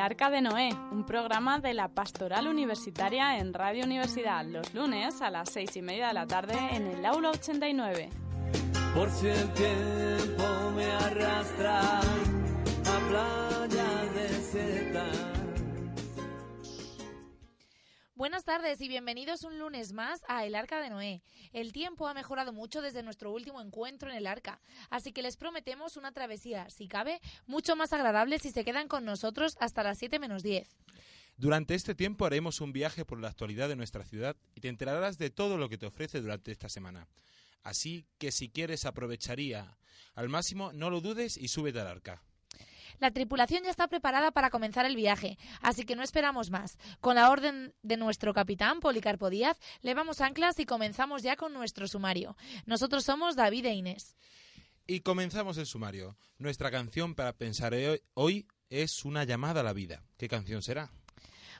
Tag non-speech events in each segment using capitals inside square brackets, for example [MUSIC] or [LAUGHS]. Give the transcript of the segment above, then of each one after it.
Arca de Noé, un programa de la Pastoral Universitaria en Radio Universidad, los lunes a las seis y media de la tarde en el aula 89. Por si el tiempo me arrastra a playas desiertas. Buenas tardes y bienvenidos un lunes más a El Arca de Noé. El tiempo ha mejorado mucho desde nuestro último encuentro en el Arca, así que les prometemos una travesía, si cabe, mucho más agradable si se quedan con nosotros hasta las 7 menos 10. Durante este tiempo haremos un viaje por la actualidad de nuestra ciudad y te enterarás de todo lo que te ofrece durante esta semana. Así que si quieres aprovecharía al máximo, no lo dudes y súbete al arca. La tripulación ya está preparada para comenzar el viaje, así que no esperamos más. Con la orden de nuestro capitán, Policarpo Díaz, levamos anclas y comenzamos ya con nuestro sumario. Nosotros somos David e Inés. Y comenzamos el sumario. Nuestra canción para pensar hoy es una llamada a la vida. ¿Qué canción será?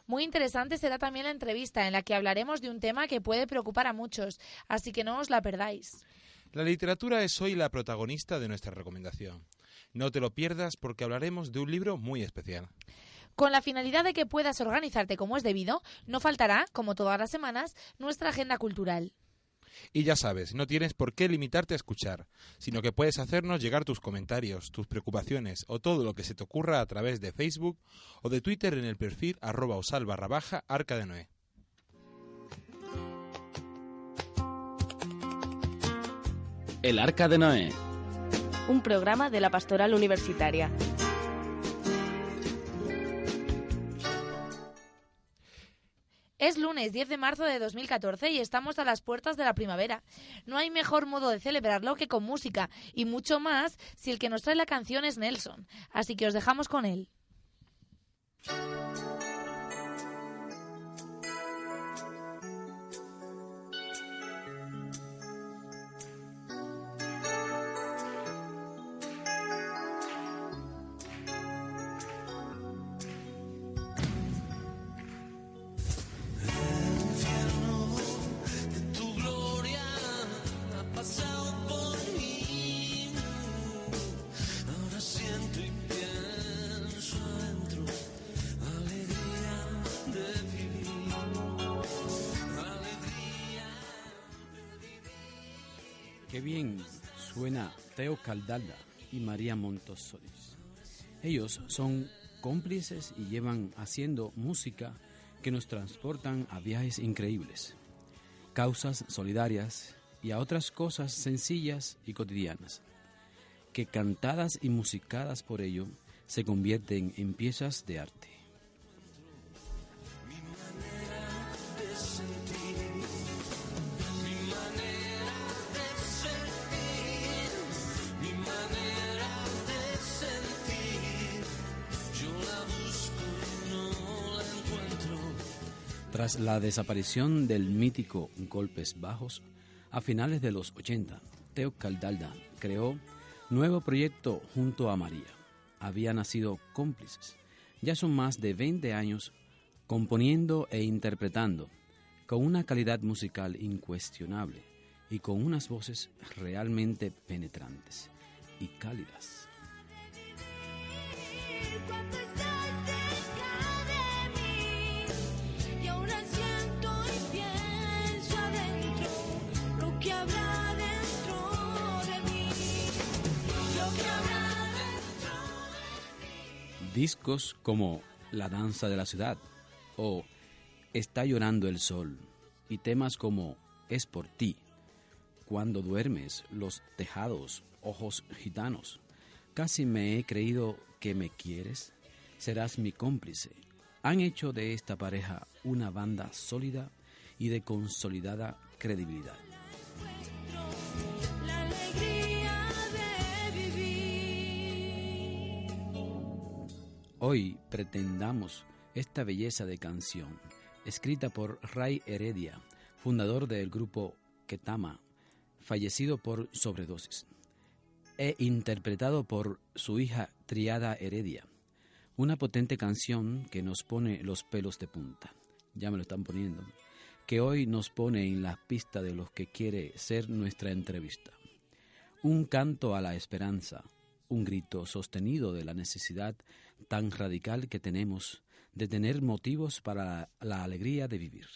Muy interesante será también la entrevista en la que hablaremos de un tema que puede preocupar a muchos, así que no os la perdáis. La literatura es hoy la protagonista de nuestra recomendación. No te lo pierdas porque hablaremos de un libro muy especial. Con la finalidad de que puedas organizarte como es debido, no faltará, como todas las semanas, nuestra agenda cultural. Y ya sabes, no tienes por qué limitarte a escuchar, sino que puedes hacernos llegar tus comentarios, tus preocupaciones o todo lo que se te ocurra a través de Facebook o de Twitter en el perfil arroba osal barra baja arca de Noé. El arca de Noé un programa de la Pastoral Universitaria. Es lunes 10 de marzo de 2014 y estamos a las puertas de la primavera. No hay mejor modo de celebrarlo que con música, y mucho más si el que nos trae la canción es Nelson. Así que os dejamos con él. Bien suena Teo Caldalda y María Montosolis. Ellos son cómplices y llevan haciendo música que nos transportan a viajes increíbles, causas solidarias y a otras cosas sencillas y cotidianas, que cantadas y musicadas por ello se convierten en piezas de arte. Tras la desaparición del mítico Golpes Bajos, a finales de los 80, Teo Caldalda creó nuevo proyecto junto a María. Había nacido cómplices. Ya son más de 20 años componiendo e interpretando con una calidad musical incuestionable y con unas voces realmente penetrantes y cálidas. Discos como La danza de la ciudad o Está llorando el sol y temas como Es por ti, Cuando duermes, Los tejados, Ojos gitanos, Casi me he creído que me quieres, serás mi cómplice. Han hecho de esta pareja una banda sólida y de consolidada credibilidad. Hoy pretendamos esta belleza de canción, escrita por Ray Heredia, fundador del grupo Ketama, fallecido por sobredosis, e interpretado por su hija Triada Heredia. Una potente canción que nos pone los pelos de punta. Ya me lo están poniendo. Que hoy nos pone en la pista de los que quiere ser nuestra entrevista. Un canto a la esperanza, un grito sostenido de la necesidad tan radical que tenemos de tener motivos para la, alegría de vivir.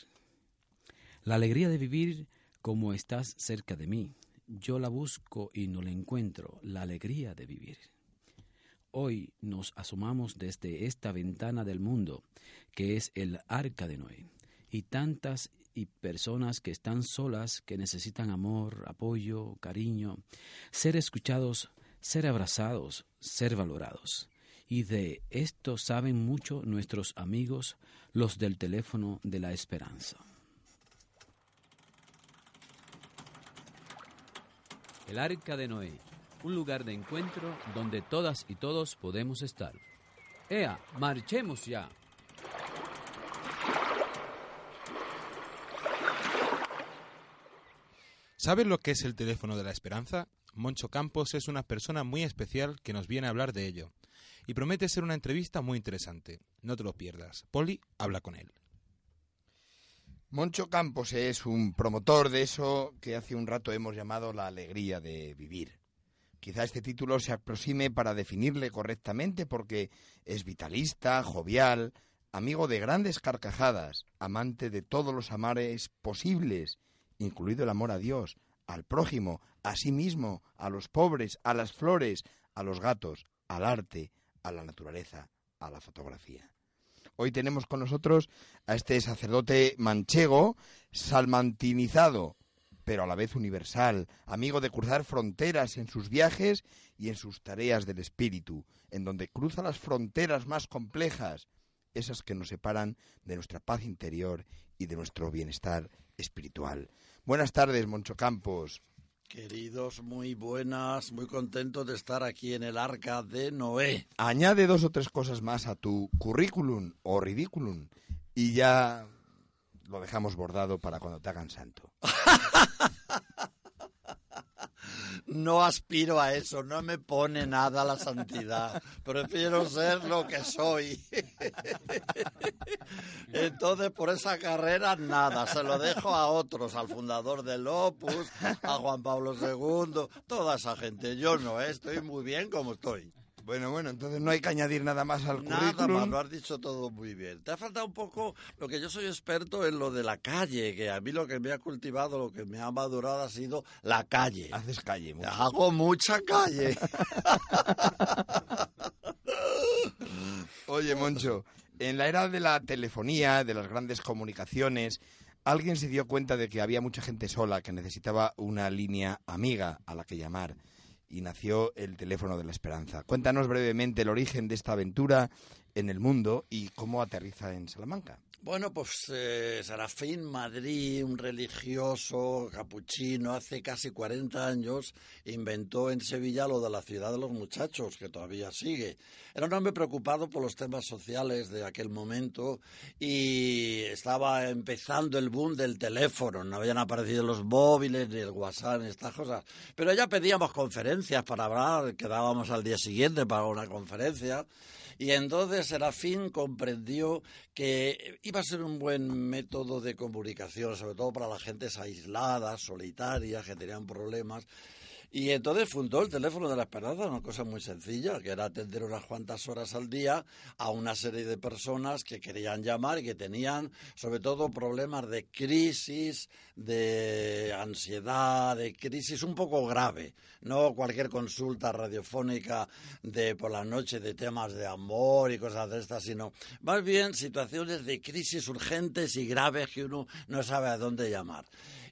La alegría de vivir como estás cerca de mí. Yo la busco y no la encuentro, la alegría de vivir. Hoy nos asomamos desde esta ventana del mundo, que es el arca de Noé, y tantas y personas que están solas, que necesitan amor, apoyo, cariño, ser escuchados, ser abrazados, ser valorados. Y de esto saben mucho nuestros amigos, los del teléfono de la esperanza. El arca de Noé, un lugar de encuentro donde todas y todos podemos estar. Ea, marchemos ya. ¿Sabes lo que es el teléfono de la esperanza? Moncho Campos es una persona muy especial que nos viene a hablar de ello y promete ser una entrevista muy interesante. No te lo pierdas. Poli habla con él. Moncho Campos es un promotor de eso que hace un rato hemos llamado la alegría de vivir. Quizá este título se aproxime para definirle correctamente porque es vitalista, jovial, amigo de grandes carcajadas, amante de todos los amares posibles, incluido el amor a Dios, al prójimo, a sí mismo, a los pobres, a las flores, a los gatos, al arte, a la naturaleza, a la fotografía. Hoy tenemos con nosotros a este sacerdote manchego, salmantinizado, pero a la vez universal, amigo de cruzar fronteras en sus viajes y en sus tareas del espíritu, en donde cruza las fronteras más complejas, esas que nos separan de nuestra paz interior y de nuestro bienestar espiritual. Buenas tardes, Moncho Campos. Queridos, muy buenas, muy contentos de estar aquí en el arca de Noé. Añade dos o tres cosas más a tu currículum o ridículum y ya lo dejamos bordado para cuando te hagan santo. [LAUGHS] no aspiro a eso, no me pone nada la santidad. Prefiero ser lo que soy. Entonces, por esa carrera, nada, se lo dejo a otros, al fundador del Opus, a Juan Pablo II, toda esa gente. Yo no, ¿eh? estoy muy bien como estoy. Bueno, bueno, entonces no hay que añadir nada más al nada currículum. Más, lo has dicho todo muy bien. Te ha faltado un poco lo que yo soy experto en lo de la calle, que a mí lo que me ha cultivado, lo que me ha madurado ha sido la calle. Haces calle. Hago mucha calle. [LAUGHS] Oye, Moncho, en la era de la telefonía, de las grandes comunicaciones, alguien se dio cuenta de que había mucha gente sola que necesitaba una línea amiga a la que llamar y nació el teléfono de la esperanza. Cuéntanos brevemente el origen de esta aventura en el mundo y cómo aterriza en Salamanca. Bueno, pues eh, Serafín Madrid, un religioso capuchino, hace casi 40 años inventó en Sevilla lo de la ciudad de los muchachos, que todavía sigue. Era un hombre preocupado por los temas sociales de aquel momento y estaba empezando el boom del teléfono, no habían aparecido los móviles ni el WhatsApp ni estas cosas. Pero ya pedíamos conferencias para hablar, quedábamos al día siguiente para una conferencia. Y entonces Serafín comprendió que iba a ser un buen método de comunicación, sobre todo para las gentes aisladas, solitarias, que tenían problemas. Y entonces fundó el teléfono de la esperanza, una cosa muy sencilla, que era atender unas cuantas horas al día a una serie de personas que querían llamar y que tenían sobre todo problemas de crisis, de ansiedad, de crisis un poco grave. No cualquier consulta radiofónica de por la noche de temas de amor y cosas de estas, sino más bien situaciones de crisis urgentes y graves que uno no sabe a dónde llamar.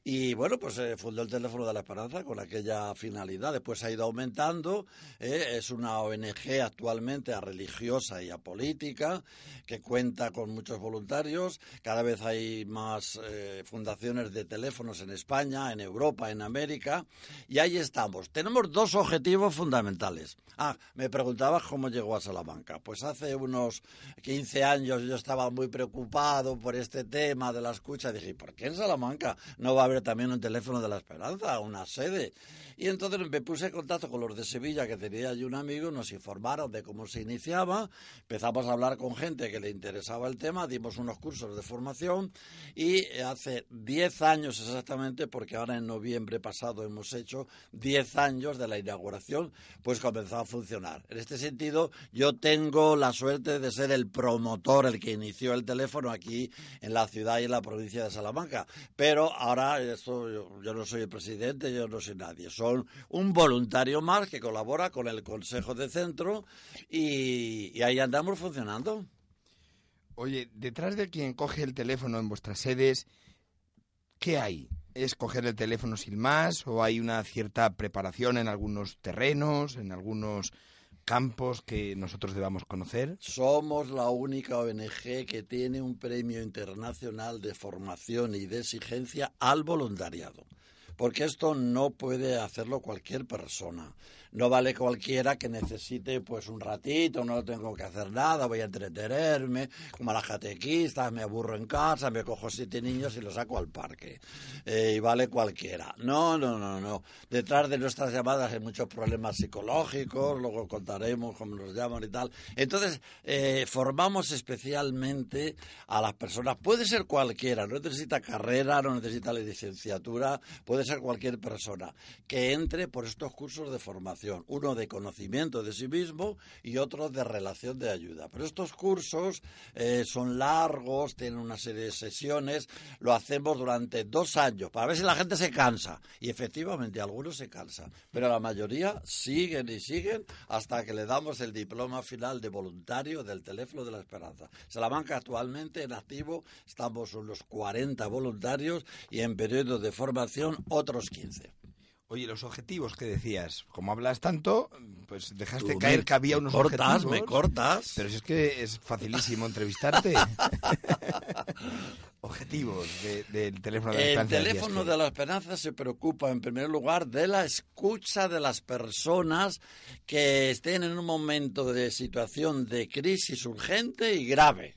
Y bueno, pues se fundó el Teléfono de la Esperanza con aquella finalidad. Después ha ido aumentando. ¿eh? es una ONG actualmente a religiosa y a política que cuenta con muchos voluntarios. Cada vez hay más eh, fundaciones de teléfonos en España, en Europa, en América. Y ahí estamos. Tenemos dos objetivos fundamentales. Ah, me preguntabas cómo llegó a Salamanca. Pues hace unos 15 años yo estaba muy preocupado por este tema de la escucha. Dije, ¿por qué en Salamanca no va a haber también un teléfono de la esperanza, una sede? Y entonces me puse en contacto con los de Sevilla, que tenía allí un amigo, nos informaron de cómo se iniciaba, empezamos a hablar con gente que le interesaba el tema, dimos unos cursos de formación y hace 10 años exactamente, porque ahora en noviembre pasado hemos hecho 10 años de la inauguración, pues comenzó a funcionar. En este sentido, yo tengo la suerte de ser el promotor, el que inició el teléfono aquí en la ciudad y en la provincia de Salamanca. Pero ahora esto, yo, no soy el presidente, yo no soy nadie. Son un voluntario más que colabora con el Consejo de Centro y, y ahí andamos funcionando. Oye, detrás de quien coge el teléfono en vuestras sedes, ¿qué hay? ¿Es coger el teléfono sin más o hay una cierta preparación en algunos terrenos, en algunos campos que nosotros debamos conocer? Somos la única ONG que tiene un premio internacional de formación y de exigencia al voluntariado. Porque esto no puede hacerlo cualquier persona no vale cualquiera que necesite pues un ratito, no tengo que hacer nada, voy a entretenerme, como a las catequistas, me aburro en casa, me cojo siete niños y los saco al parque. Eh, y vale cualquiera. No, no, no, no. Detrás de nuestras llamadas hay muchos problemas psicológicos, luego contaremos cómo nos llaman y tal. Entonces, eh, formamos especialmente a las personas, puede ser cualquiera, no necesita carrera, no necesita licenciatura, puede ser cualquier persona que entre por estos cursos de formación uno de conocimiento de sí mismo y otro de relación de ayuda. Pero estos cursos eh, son largos, tienen una serie de sesiones, lo hacemos durante dos años para ver si la gente se cansa. Y efectivamente algunos se cansan, pero la mayoría siguen y siguen hasta que le damos el diploma final de voluntario del teléfono de la esperanza. Salamanca actualmente en activo estamos unos 40 voluntarios y en periodo de formación otros 15. Oye, los objetivos que decías, como hablas tanto, pues dejaste caer que había unos cortas, objetivos. Me cortas, Pero si es que es facilísimo entrevistarte. [LAUGHS] objetivos del teléfono de la esperanza. El teléfono de la esperanza se preocupa en primer lugar de la escucha de las personas que estén en un momento de situación de crisis urgente y grave.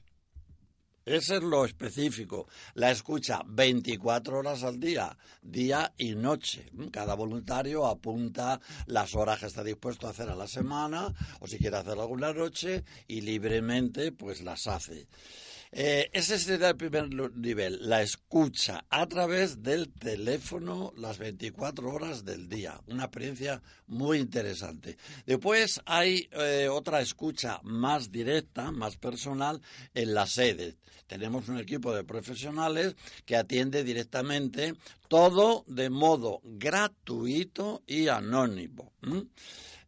Ese es lo específico. La escucha 24 horas al día, día y noche. Cada voluntario apunta las horas que está dispuesto a hacer a la semana o si quiere hacer alguna noche y libremente pues las hace. Eh, ese sería el primer nivel, la escucha a través del teléfono las 24 horas del día. Una experiencia muy interesante. Después hay eh, otra escucha más directa, más personal, en la sede. Tenemos un equipo de profesionales que atiende directamente todo de modo gratuito y anónimo.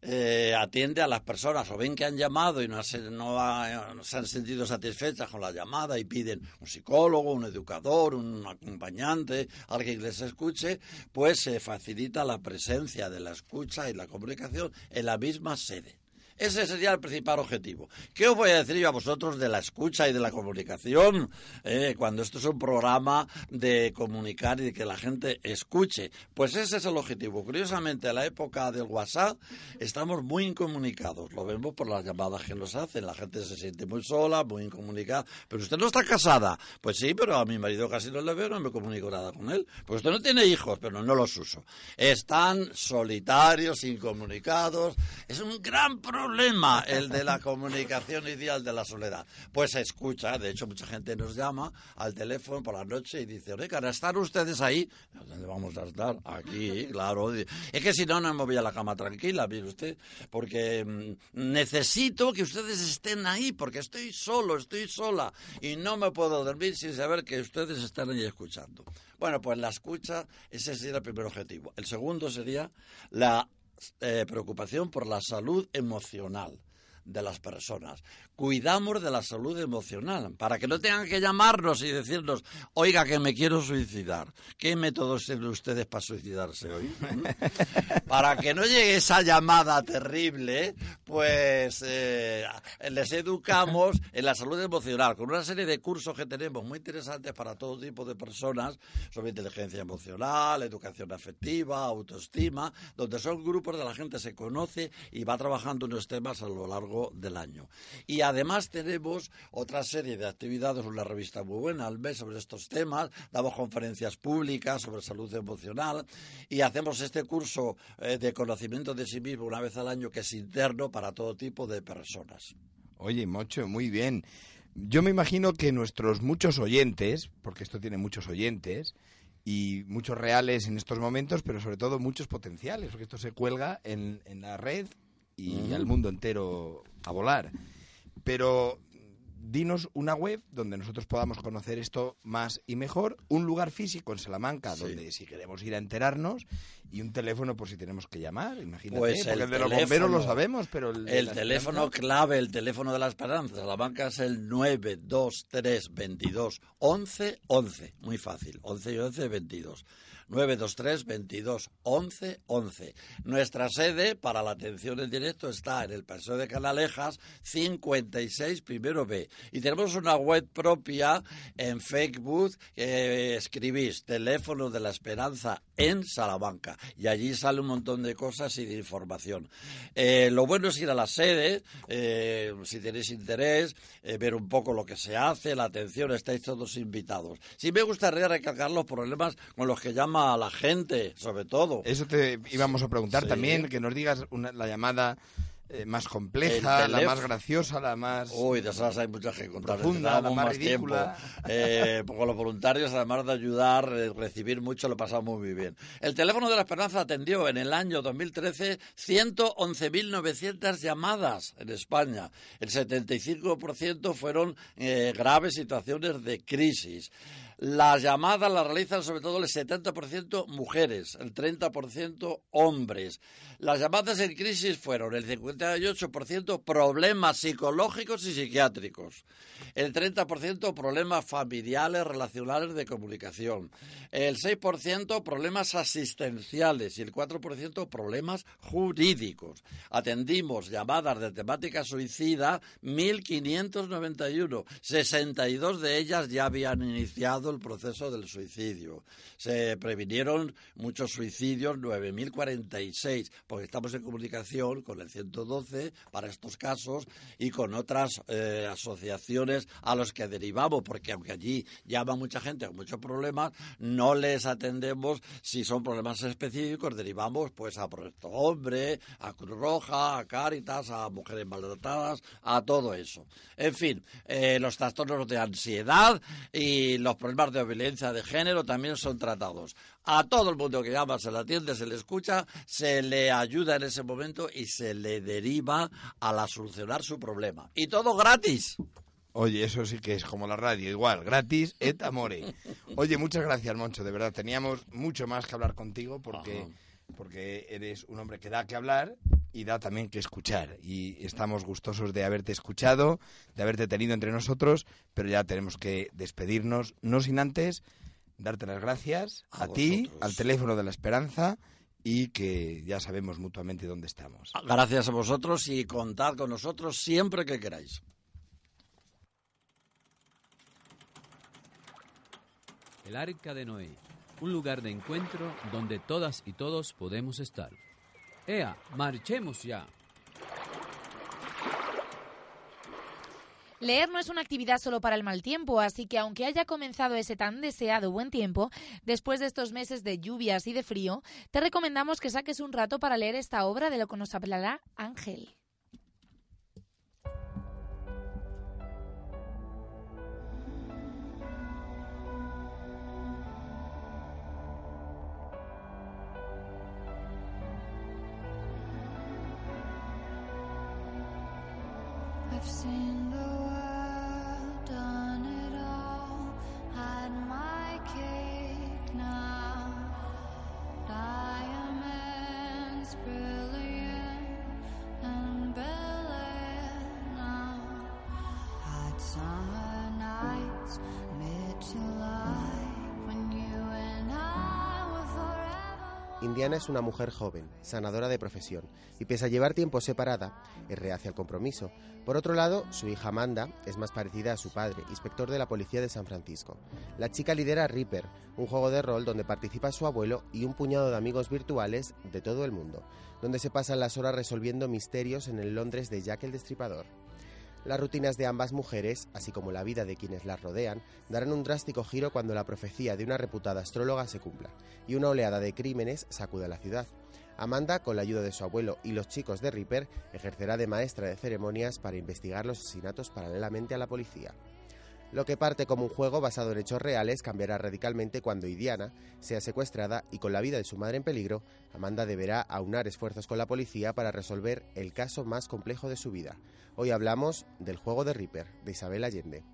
Eh, atiende a las personas o ven que han llamado y no, se, no, han sentido satisfechas con la llamada y piden un psicólogo, un educador, un acompañante, alguien que les escuche, pues se facilita la presencia de la escucha y la comunicación en la misma sede. Ese sería el principal objetivo. ¿Qué os voy a decir yo a vosotros de la escucha y de la comunicación? Eh, cuando esto es un programa de comunicar y de que la gente escuche. Pues ese es el objetivo. Curiosamente, en la época del WhatsApp estamos muy incomunicados. Lo vemos por las llamadas que nos hacen. La gente se siente muy sola, muy incomunicada. Pero usted no está casada. Pues sí, pero a mi marido casi no le veo, no me comunico nada con él. Pues usted no tiene hijos, pero no los uso. Están solitarios, incomunicados. Es un gran problema problema el de la comunicación ideal de la soledad. Pues se escucha, de hecho mucha gente nos llama al teléfono por la noche y dice, oye, cara, ¿están ustedes ahí? ¿Dónde vamos a estar? Aquí, claro. Es que si no, no me voy a la cama tranquila, mire usted, porque mm, necesito que ustedes estén ahí, porque estoy solo, estoy sola, y no me puedo dormir sin saber que ustedes están ahí escuchando. Bueno, pues la escucha, ese sería el primer objetivo. El segundo sería la eh, preocupación por la salud emocional de las personas. Cuidamos de la salud emocional para que no tengan que llamarnos y decirnos, oiga, que me quiero suicidar. ¿Qué métodos tienen ustedes para suicidarse hoy? [LAUGHS] para que no llegue esa llamada terrible, pues eh, les educamos en la salud emocional con una serie de cursos que tenemos muy interesantes para todo tipo de personas sobre inteligencia emocional, educación afectiva, autoestima, donde son grupos de la gente se conoce y va trabajando unos temas a lo largo del año. Y además tenemos otra serie de actividades, una revista muy buena al mes sobre estos temas, damos conferencias públicas sobre salud emocional y hacemos este curso eh, de conocimiento de sí mismo una vez al año que es interno para todo tipo de personas. Oye, Mocho, muy bien. Yo me imagino que nuestros muchos oyentes, porque esto tiene muchos oyentes, y muchos reales en estos momentos, pero sobre todo muchos potenciales, porque esto se cuelga en, en la red y al mundo entero a volar. Pero dinos una web donde nosotros podamos conocer esto más y mejor, un lugar físico en Salamanca donde si queremos ir a enterarnos y un teléfono por si tenemos que llamar, imagínate, Pues porque el de los bomberos lo sabemos, pero el, teléfono esperanza- clave, el teléfono de la esperanza, Salamanca es el 923 22 11 11. Muy fácil, 11 y 11 22. 923 22 11 11. Nuestra sede para la atención en directo está en el Paseo de Canalejas 56 primero B. Y tenemos una web propia en Facebook que escribís teléfono de la esperanza en Salamanca. Y allí sale un montón de cosas y de información. Eh, lo bueno es ir a la sede, eh, si tenéis interés, eh, ver un poco lo que se hace, la atención, estáis todos invitados. Sí me gustaría recalcar los problemas con los que llama a la gente, sobre todo. Eso te íbamos a preguntar Sí. también, que nos digas una- la llamada eh, más compleja, la más graciosa, la más... Uy, de esas hay muchas que contar. Profunda, la más ridícula. tiempo. Eh, [LAUGHS] con los voluntarios, además de ayudar, eh, recibir mucho, lo pasamos muy bien. El teléfono de la esperanza atendió en el año 2013 111.900 llamadas en España. El 75% fueron eh, graves situaciones de crisis. Las llamadas las realizan sobre todo el 70% mujeres, el 30% hombres. Las llamadas en crisis fueron el 58% problemas psicológicos y psiquiátricos, el 30% problemas familiares, relacionales de comunicación, el 6% problemas asistenciales y el 4% problemas jurídicos. Atendimos llamadas de temática suicida 1.591, 62 de ellas ya habían iniciado el proceso del suicidio. Se previnieron muchos suicidios, 9.046, porque estamos en comunicación con el 112 para estos casos y con otras eh, asociaciones a los que derivamos, porque aunque allí llama mucha gente con muchos problemas, no les atendemos si son problemas específicos, derivamos pues a Proyecto Hombre, a Cruz Roja, a Cáritas, a Mujeres Maltratadas, a todo eso. En fin, eh, los trastornos de ansiedad y los problemas de violencia de género también son tratados. A todo el mundo que llama se le atiende, se le escucha, se le ayuda en ese momento y se le deriva a la solucionar su problema. Y todo gratis. Oye, eso sí que es como la radio, igual, gratis et amore. [LAUGHS] Oye, muchas gracias, Moncho, de verdad. Teníamos mucho más que hablar contigo porque, porque eres un hombre que da que hablar y da también que escuchar. Y estamos gustosos de haberte escuchado, de haberte tenido entre nosotros, pero ya tenemos que despedirnos, no sin antes darte las gracias a, A ti, al teléfono de la esperanza y que ya sabemos mutuamente dónde estamos. Gracias a vosotros y contad con nosotros siempre que queráis. El Arca de Noé, un lugar de encuentro donde todas y todos podemos estar. ¡Ea, marchemos ya! Leer no es una actividad solo para el mal tiempo, así que aunque haya comenzado ese tan deseado buen tiempo, después de estos meses de lluvias y de frío, te recomendamos que saques un rato para leer esta obra de lo que nos hablará Ángel. Indiana es una mujer joven, sanadora de profesión, y pese a llevar tiempo separada, es reacia al compromiso. Por otro lado, su hija Amanda es más parecida a su padre, inspector de la policía de San Francisco. La chica lidera Reaper, un juego de rol donde participa su abuelo y un puñado de amigos virtuales de todo el mundo, donde se pasan las horas resolviendo misterios en el Londres de Jack el Destripador. Las rutinas de ambas mujeres, así como la vida de quienes las rodean, darán un drástico giro cuando la profecía de una reputada astróloga se cumpla y una oleada de crímenes sacuda la ciudad. Amanda, con la ayuda de su abuelo y los chicos de Reaper, ejercerá de maestra de ceremonias para investigar los asesinatos paralelamente a la policía. Lo que parte como un juego basado en hechos reales cambiará radicalmente cuando Idiana sea secuestrada y con la vida de su madre en peligro, Amanda deberá aunar esfuerzos con la policía para resolver el caso más complejo de su vida. Hoy hablamos del juego de Reaper, de Isabel Allende.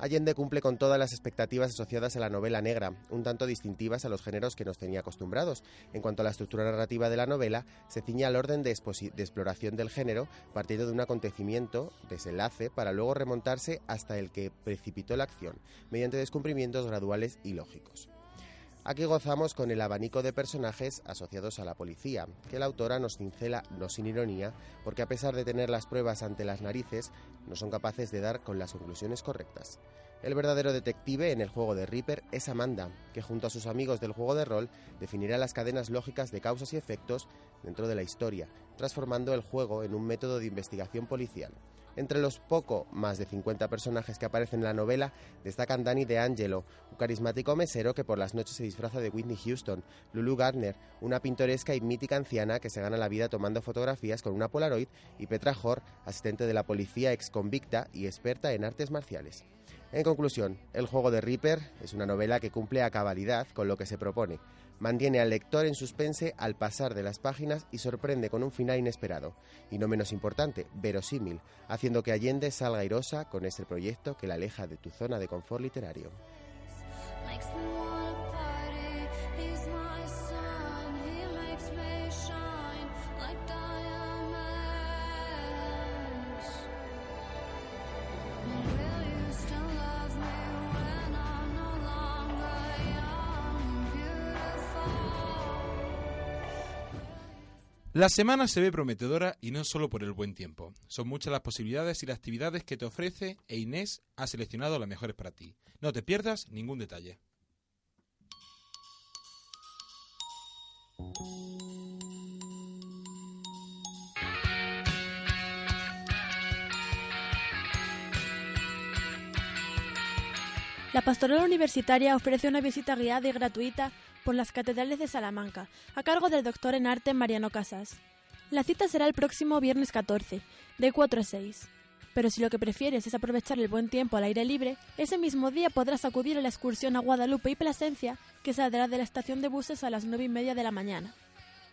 Allende cumple con todas las expectativas asociadas a la novela negra, un tanto distintivas a los géneros que nos tenía acostumbrados. En cuanto a la estructura narrativa de la novela, se ciña al orden de, exploración del género, partiendo de un acontecimiento, desenlace, para luego remontarse hasta el que precipitó la acción, mediante descubrimientos graduales y lógicos. Aquí gozamos con el abanico de personajes asociados a la policía, que la autora nos cincela no sin ironía, porque a pesar de tener las pruebas ante las narices, no son capaces de dar con las conclusiones correctas. El verdadero detective en el juego de Reaper es Amanda, que junto a sus amigos del juego de rol definirá las cadenas lógicas de causas y efectos dentro de la historia, transformando el juego en un método de investigación policial. Entre los poco más de 50 personajes que aparecen en la novela destacan Danny DeAngelo, un carismático mesero que por las noches se disfraza de Whitney Houston, Lulu Gardner, una pintoresca y mítica anciana que se gana la vida tomando fotografías con una Polaroid, y Petra Hor, asistente de la policía ex convicta y experta en artes marciales. En conclusión, El juego de Reaper es una novela que cumple a cabalidad con lo que se propone. Mantiene al lector en suspense al pasar de las páginas y sorprende con un final inesperado. Y no menos importante, verosímil, haciendo que Allende salga airosa con este proyecto que la aleja de tu zona de confort literario. La semana se ve prometedora y no solo por el buen tiempo. Son muchas las posibilidades y las actividades que te ofrece e Inés ha seleccionado las mejores para ti. No te pierdas ningún detalle. La Pastoral Universitaria ofrece una visita guiada y gratuita por las catedrales de Salamanca, a cargo del doctor en arte Mariano Casas. La cita será el próximo viernes 14, de 4 a 6. Pero si lo que prefieres es aprovechar el buen tiempo al aire libre, ese mismo día podrás acudir a la excursión a Guadalupe y Plasencia, que saldrá de la estación de buses a las 9 y media de la mañana.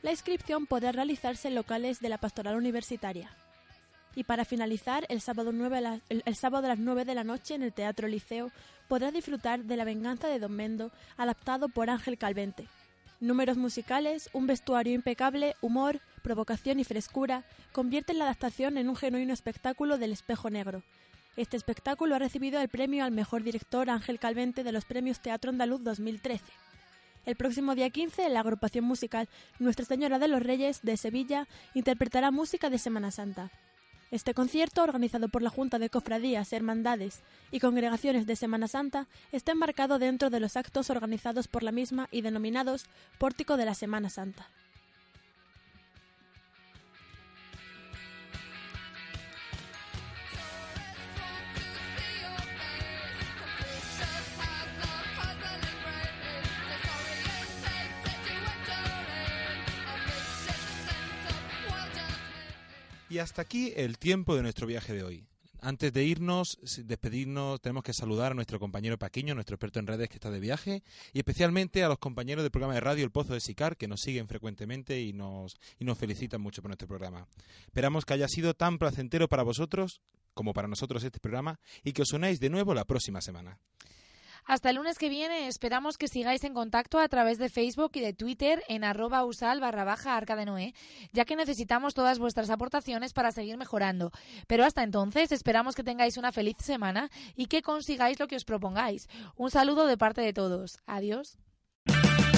La inscripción podrá realizarse en locales de la Pastoral Universitaria. Y para finalizar, el sábado, 9 a las- el- el sábado a las 9 de la noche en el Teatro Liceo podrás disfrutar de La venganza de Don Mendo, adaptado por Ángel Calvente. Números musicales, un vestuario impecable, humor, provocación y frescura convierten la adaptación en un genuino espectáculo del espejo negro. Este espectáculo ha recibido el premio al mejor director Ángel Calvente de los premios Teatro Andaluz 2013. El próximo día 15, la agrupación musical Nuestra Señora de los Reyes de Sevilla interpretará música de Semana Santa. Este concierto, organizado por la Junta de Cofradías, Hermandades y Congregaciones de Semana Santa, está enmarcado dentro de los actos organizados por la misma y denominados Pórtico de la Semana Santa. Y hasta aquí el tiempo de nuestro viaje de hoy. Antes de irnos, despedirnos, tenemos que saludar a nuestro compañero Paquiño, nuestro experto en redes que está de viaje, y especialmente a los compañeros del programa de radio El Pozo de Sicar, que nos siguen frecuentemente y nos, y nos felicitan mucho por nuestro programa. Esperamos que haya sido tan placentero para vosotros como para nosotros este programa y que os unáis de nuevo la próxima semana. Hasta el lunes que viene esperamos que sigáis en contacto a través de Facebook y de Twitter en arroba usal barra baja arca de Noé, ya que necesitamos todas vuestras aportaciones para seguir mejorando. Pero hasta entonces esperamos que tengáis una feliz semana y que consigáis lo que os propongáis. Un saludo de parte de todos. Adiós.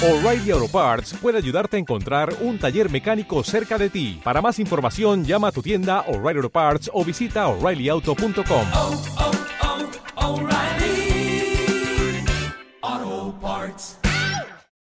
O'Reilly Auto Parts puede ayudarte a encontrar un taller mecánico cerca de ti. Para más información, llama a tu tienda O'Reilly Auto Parts o visita oreillyauto.com.